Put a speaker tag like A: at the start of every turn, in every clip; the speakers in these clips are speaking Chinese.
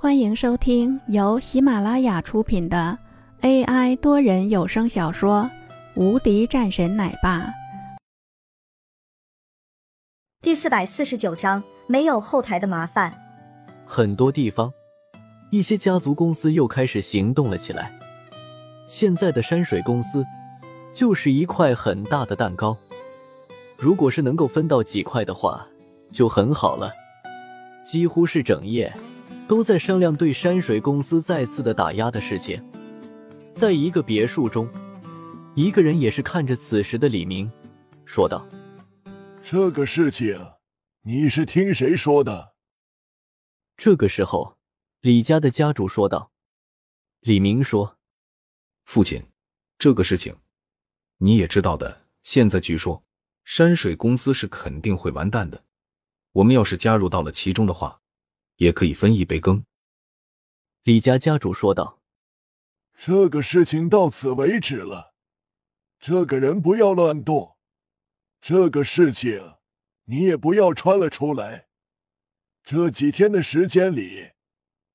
A: 欢迎收听由喜马拉雅出品的 AI 多人有声小说《无敌战神奶爸》
B: 第四百四十九章：没有后台的麻烦。
C: 很多地方，一些家族公司又开始行动了起来。现在的山水公司就是一块很大的蛋糕，如果是能够分到几块的话，就很好了。几乎是整夜。都在商量对山水公司再次的打压的事情。在一个别墅中，一个人也是看着此时的李明，说道：“
D: 这个事情，你是听谁说的？”
C: 这个时候，李家的家主说道：“李明说，
E: 父亲，这个事情你也知道的。现在据说山水公司是肯定会完蛋的。我们要是加入到了其中的话。”也可以分一杯羹。”
C: 李家家主说道，“
D: 这个事情到此为止了，这个人不要乱动。这个事情你也不要穿了出来。这几天的时间里，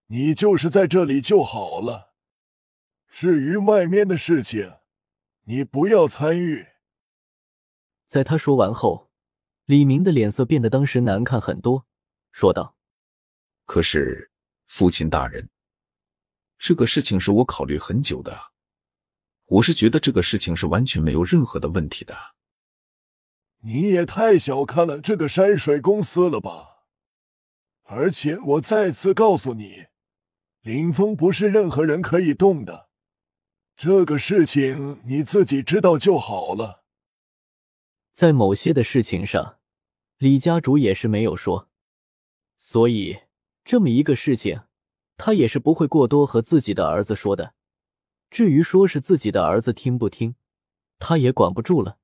D: 你就是在这里就好了。至于外面的事情，你不要参与。”
C: 在他说完后，李明的脸色变得当时难看很多，说道。
E: 可是，父亲大人，这个事情是我考虑很久的。我是觉得这个事情是完全没有任何的问题的。
D: 你也太小看了这个山水公司了吧！而且我再次告诉你，林峰不是任何人可以动的。这个事情你自己知道就好了。
C: 在某些的事情上，李家主也是没有说，所以。这么一个事情，他也是不会过多和自己的儿子说的。至于说是自己的儿子听不听，他也管不住了。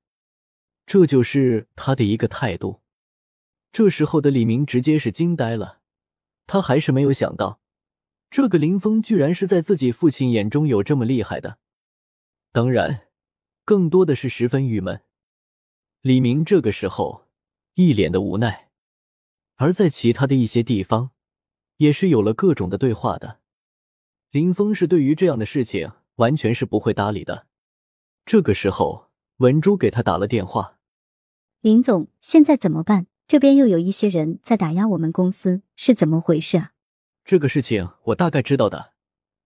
C: 这就是他的一个态度。这时候的李明直接是惊呆了，他还是没有想到，这个林峰居然是在自己父亲眼中有这么厉害的。当然，更多的是十分郁闷。李明这个时候一脸的无奈，而在其他的一些地方。也是有了各种的对话的，林峰是对于这样的事情完全是不会搭理的。这个时候，文珠给他打了电话：“
F: 林总，现在怎么办？这边又有一些人在打压我们公司，是怎么回事啊？”
C: 这个事情我大概知道的，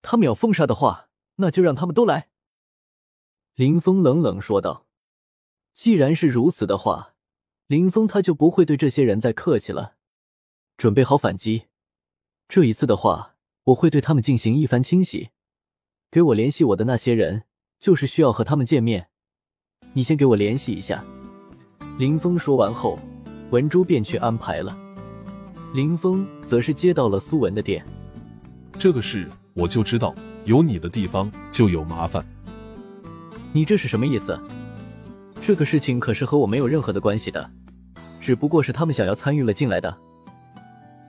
C: 他们要封杀的话，那就让他们都来。”林峰冷冷说道。既然是如此的话，林峰他就不会对这些人再客气了，准备好反击。这一次的话，我会对他们进行一番清洗。给我联系我的那些人，就是需要和他们见面。你先给我联系一下。林峰说完后，文珠便去安排了。林峰则是接到了苏文的电。
G: 这个事我就知道，有你的地方就有麻烦。
C: 你这是什么意思？这个事情可是和我没有任何的关系的，只不过是他们想要参与了进来的。